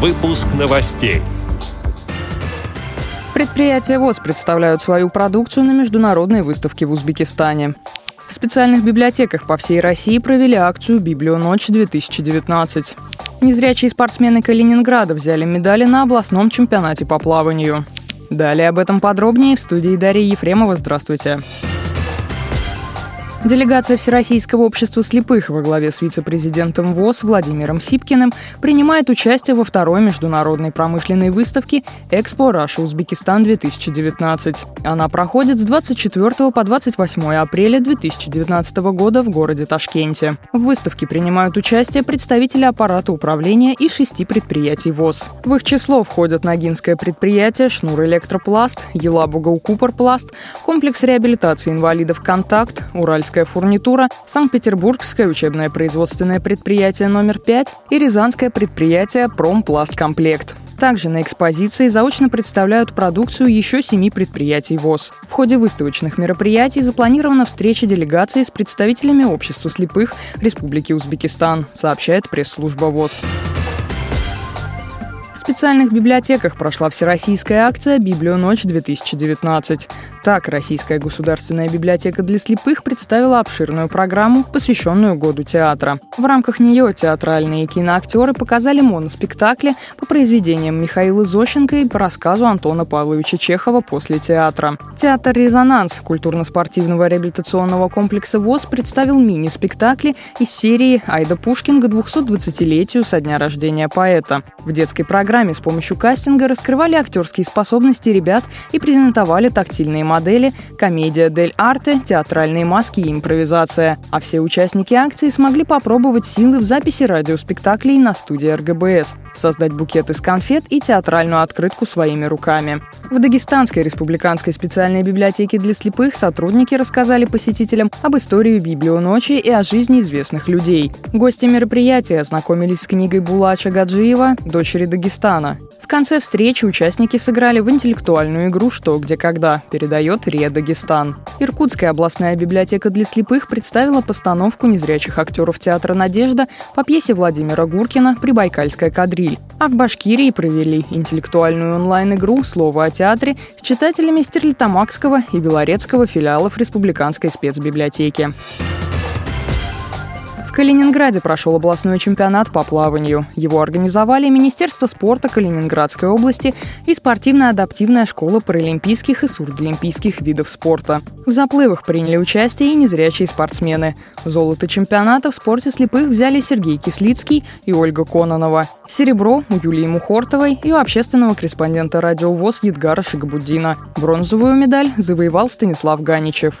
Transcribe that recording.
Выпуск новостей. Предприятия ВОЗ представляют свою продукцию на международной выставке в Узбекистане. В специальных библиотеках по всей России провели акцию «Библионочь-2019». Незрячие спортсмены Калининграда взяли медали на областном чемпионате по плаванию. Далее об этом подробнее в студии Дарьи Ефремова. Здравствуйте. Здравствуйте. Делегация Всероссийского общества слепых во главе с вице-президентом ВОЗ Владимиром Сипкиным принимает участие во второй международной промышленной выставке «Expo Russia Узбекистан-2019». Она проходит с 24 по 28 апреля 2019 года в городе Ташкенте. В выставке принимают участие представители аппарата управления и шести предприятий ВОС. В их число входят Ногинское предприятие, Шнур Электропласт, Елабуга Укупорпласт, комплекс реабилитации инвалидов «Контакт», Уральский Уральская фурнитура, Санкт-Петербургское учебное производственное предприятие номер 5 и Рязанское предприятие «Промпласткомплект». Также на экспозиции заочно представляют продукцию еще семи предприятий ВОС. В ходе выставочных мероприятий запланирована встреча делегации с представителями общества слепых Республики Узбекистан, сообщает пресс-служба ВОЗ. В специальных библиотеках прошла всероссийская акция «Библионочь-2019». Так, Российская государственная библиотека для слепых представила обширную программу, посвященную году театра. В рамках нее театральные киноактеры показали моноспектакли по произведениям Михаила Зощенко и по рассказу Антона Павловича Чехова после театра. Театр «Резонанс» культурно-спортивного реабилитационного комплекса ВОЗ представил мини-спектакли из серии «Айда Пушкин к 220-летию со дня рождения поэта». В детской программе программе с помощью кастинга раскрывали актерские способности ребят и презентовали тактильные модели, комедия дель арте, театральные маски и импровизация. А все участники акции смогли попробовать силы в записи радиоспектаклей на студии РГБС, создать букет из конфет и театральную открытку своими руками. В Дагестанской республиканской специальной библиотеке для слепых сотрудники рассказали посетителям об истории Библионочи и о жизни известных людей. Гости мероприятия ознакомились с книгой Булача Гаджиева «Дочери Дагестана». В конце встречи участники сыграли в интеллектуальную игру «Что, где, когда» передает РИА Дагестан. Иркутская областная библиотека для слепых представила постановку незрячих актеров театра «Надежда» по пьесе Владимира Гуркина «Прибайкальская кадриль». А в Башкирии провели интеллектуальную онлайн-игру «Слово о театре» с читателями Стерлитамакского и Белорецкого филиалов Республиканской спецбиблиотеки. Калининграде прошел областной чемпионат по плаванию. Его организовали Министерство спорта Калининградской области и спортивно-адаптивная школа паралимпийских и сурдолимпийских видов спорта. В заплывах приняли участие и незрячие спортсмены. Золото чемпионата в спорте слепых взяли Сергей Кислицкий и Ольга Кононова. Серебро у Юлии Мухортовой и у общественного корреспондента радио ВОЗ Едгара Шигабуддина. Бронзовую медаль завоевал Станислав Ганичев.